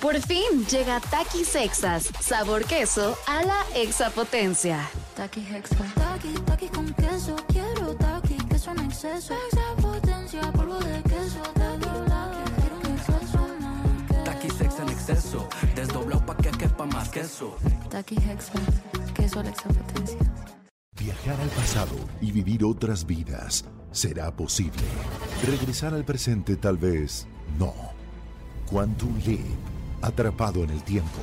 Por fin llega Takis Sexas, sabor queso a la exapotencia. Taki Hexa. Taki, taki con queso. Quiero taki, queso en exceso. Exapotencia, polvo de queso. Taki, taki, quiero un exceso más. Taki sex en exceso, desdoblado pa' que quepa más queso. Taki Hexa. Queso a la exapotencia. Viajar al pasado y vivir otras vidas será posible. Regresar al presente tal vez no. Quantum Leap, atrapado en el tiempo.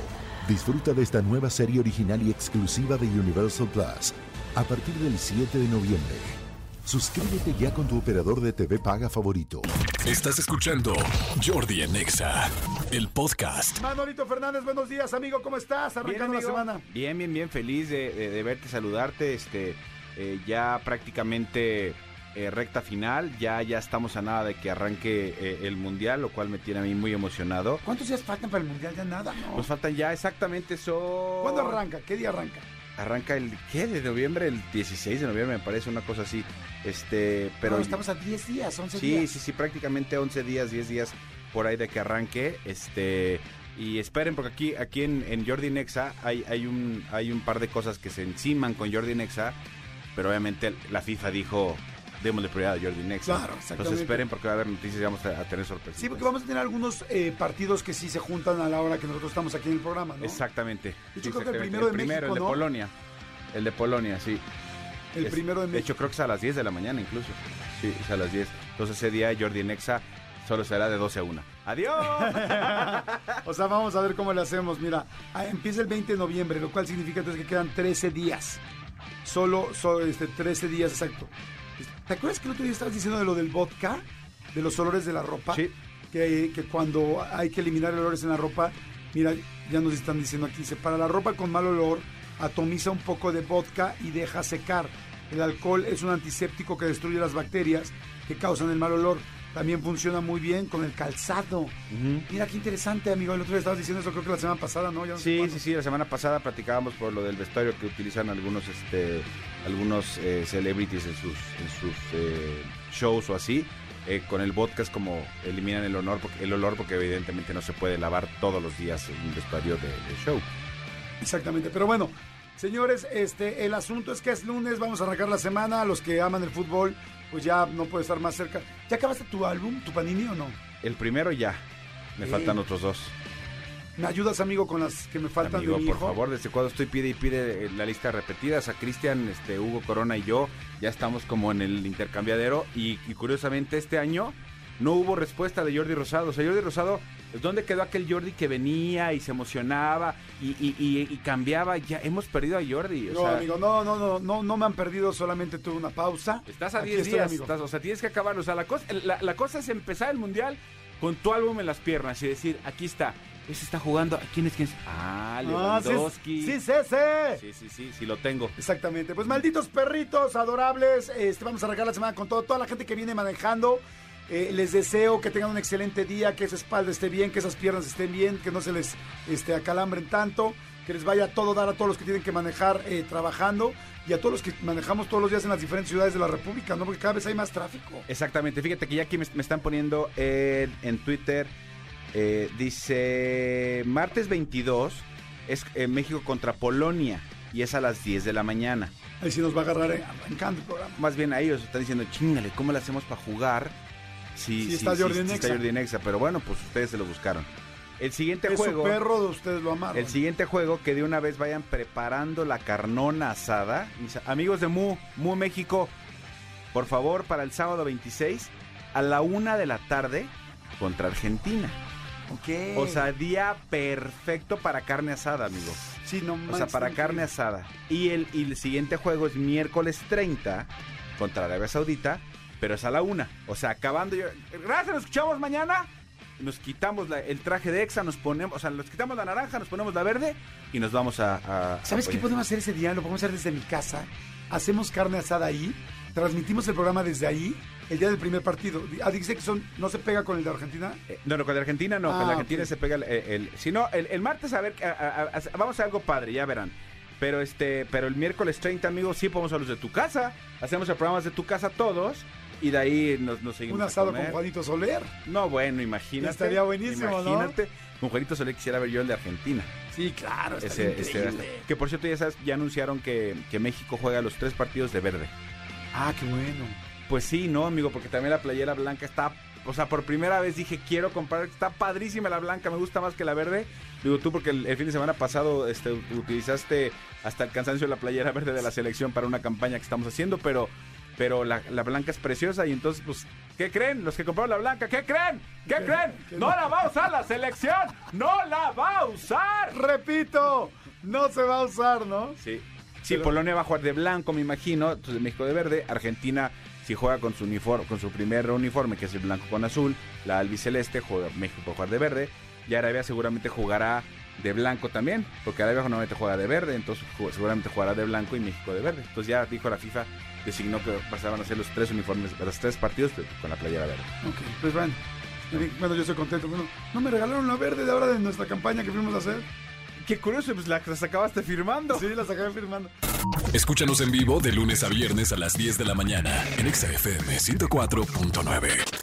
Disfruta de esta nueva serie original y exclusiva de Universal Plus a partir del 7 de noviembre. Suscríbete ya con tu operador de TV paga favorito. Estás escuchando Jordi en Exa, el podcast. Manolito Fernández, buenos días, amigo, ¿cómo estás? Arrancando la amigo. semana. Bien, bien, bien, feliz de, de- de verte, saludarte. Este, eh, ya prácticamente eh, recta final, ya, ya estamos a nada de que arranque eh, el mundial, lo cual me tiene a mí muy emocionado. ¿Cuántos días faltan para el Mundial? Ya nada, ¿no? Nos faltan ya exactamente son. ¿Cuándo arranca? ¿Qué día arranca? Arranca el ¿qué? de noviembre, el 16 de noviembre me parece una cosa así. Este, pero No, estamos a 10 días, 11 Sí, días. sí, sí, prácticamente 11 días, 10 días por ahí de que arranque. Este, y esperen, porque aquí, aquí en, en Jordi Nexa hay, hay, un, hay un par de cosas que se enciman con Jordi Nexa, pero obviamente la FIFA dijo, démosle prioridad a Jordi Nexa. Claro, exactamente. Entonces esperen porque va a haber noticias y vamos a, tener sorpresas. Sí, porque vamos a tener algunos eh, partidos que sí se juntan a la hora que nosotros estamos aquí en el programa, ¿no? Exactamente. De hecho, creo que el primero de primero, México, el de ¿no? Polonia. El de Polonia, sí. El Es- primero de De México. hecho, creo que es a las 10 de la mañana incluso. Sí, es a las 10. Entonces ese día Jordi Nexa solo será de 12 a 1. ¡Adiós! o sea, vamos a ver cómo le hacemos. Mira, ah, empieza el 20 de noviembre, lo cual significa entonces que quedan 13 días. Solo, solo este, 13 días exacto. ¿Te acuerdas que el otro día estabas diciendo de lo del vodka? De los olores de la ropa. Sí. Que, que cuando hay que eliminar olores en la ropa, mira, ya nos están diciendo aquí, dice, para la ropa con mal olor, atomiza un poco de vodka y deja secar. El alcohol es un antiséptico que destruye las bacterias que causan el mal olor. También funciona muy bien con el calzado. Mira qué interesante, amigo. El otro día estabas diciendo eso, creo que la semana pasada, ¿no? Ya no sé Sí, sí, sí. La semana pasada platicábamos por lo del vestuario que utilizan algunos, este, algunos eh, celebrities en sus, en sus eh, shows o así. Eh, con el vodka es como eliminan el olor, porque, el olor porque evidentemente no se puede lavar todos los días un vestuario de, de show. Exactamente. Pero bueno, señores, este, el asunto es que es lunes, vamos a arrancar la semana. Los que aman el fútbol, pues ya no puede estar más cerca. ¿Ya acabaste tu álbum, tu panini o no? El primero ya. Me faltan otros dos. ¿Me ayudas, amigo, con las que me faltan Amigo, de mi por favor, desde cuando estoy pide y pide eh, la lista repetidas a Cristian, este, Hugo Corona y yo, ya estamos como en el intercambiadero y, y curiosamente este año no hubo respuesta de Jordi Rosado. O sea, Jordi Rosado, ¿dónde quedó aquel Jordi que venía y se emocionaba y, y- y- y cambiaba? Ya hemos perdido a Jordi. O No, sea, amigo, no, no, no, no, no me han perdido, solamente tuve una pausa. Estás a Aquí 10 estoy, días, amigo. estás- o sea, tienes que acabar. O sea, la cosa, la, la cosa es empezar el mundial con tu álbum en las piernas y decir, aquí está, ese está jugando, ¿quién es quién es? Ah, Ah, Lewandowski. sí, sí, sí. Sí, sí, sí, sí lo tengo. Exactamente. Pues malditos perritos adorables. Este, vamos a arrancar la semana con todo. Toda la gente que viene manejando. Eh, les deseo que tengan un excelente día, que esa espalda esté bien, que esas piernas estén bien, que no se les este, acalambren tanto, que les vaya todo dar a todos los que tienen que manejar eh, trabajando y a todos los que manejamos todos los días en las diferentes ciudades de la República, ¿no? Porque cada vez hay más tráfico. Exactamente, fíjate que ya aquí me, me están poniendo en, en Twitter, eh, dice martes 22 es México contra Polonia y es a las 10 de la mañana. Ahí sí nos va a agarrar arrancando el programa. Más bien a ellos están diciendo, chingale, ¿cómo le hacemos para jugar? Si Sí está Jordi está Nexa. Jordi Nexa, pero bueno, pues ustedes se lo buscaron. El siguiente Es juego, perro, ustedes lo amaron. el siguiente juego que de una vez vayan preparando la carnona asada. Mis amigos de Mu, Mu México, por favor, para el sábado 26 a la una de la tarde contra Argentina. Ok. O sea, día perfecto para carne asada, amigo. sí, no O sea, para está carne asada. Y el, y el siguiente juego es miércoles 30 contra Arabia Saudita, pero es a la una. O sea, acabando yo. Gracias, nos escuchamos mañana. Nos quitamos la- el traje de Exa, nos ponemos, o sea, nos quitamos la naranja, nos ponemos la verde y nos vamos a. a- ¿Sabes a qué podemos hacer ese día? Lo podemos hacer desde mi casa. Hacemos carne asada ahí, transmitimos el programa desde ahí, el día del primer partido. Ah, dice que son, no se pega con el de Argentina. Eh, No, no, con la Argentina no, Ah, con la Argentina ok. se pega el, el- si no, el, el martes a ver, a- a- a- vamos a algo padre, ya verán. Pero este, pero el miércoles 30, amigos, sí podemos a los de tu casa. Hacemos el programa de tu casa todos y de ahí nos, nos seguimos Un a asado comer. con Juanito Soler. No, bueno, imagínate. Estaría buenísimo, ¿no? Imagínate. Con Juanito Solé quisiera ver yo el de Argentina. Sí, claro. Ese, ese- que por cierto, ya sabes, ya anunciaron que, que México juega los tres partidos de verde. Ah, qué bueno. Pues sí, no, amigo, porque también la playera blanca está. O sea, por primera vez dije, quiero comprar. Está padrísima la blanca, me gusta más que la verde. Digo tú, porque el, el fin de semana pasado este, utilizaste hasta el cansancio la playera verde de la selección para una campaña que estamos haciendo, pero. Pero la, la blanca es preciosa y entonces, pues, ¿qué creen? Los que compraron la blanca, ¿qué creen? ¿Qué creen? ¡No la va a usar la selección! ¡No la va a usar! Repito, no se va a usar, ¿no? Sí. Sí, Pero- Polonia va a jugar de blanco, me imagino. Entonces México de verde. Argentina, si juega con su uniforme, con su primer uniforme, que es el blanco con azul, la albiceleste, juega México va a jugar de verde. Y Arabia seguramente jugará de blanco también, porque Arabia normalmente juega de verde, entonces seguramente jugará de blanco y México de verde. Entonces ya dijo la FIFA, designó que pasaban a ser los tres uniformes, los tres partidos pero con la playera verde. Ok, pues bueno. Bueno, yo estoy contento. Bueno, no me regalaron la verde de ahora de nuestra campaña que fuimos a hacer. Qué curioso, pues la, las acabaste firmando. Sí, la sacaron firmando. Escúchanos en vivo de lunes a viernes a las 10 de la mañana en Exa FM 104.9.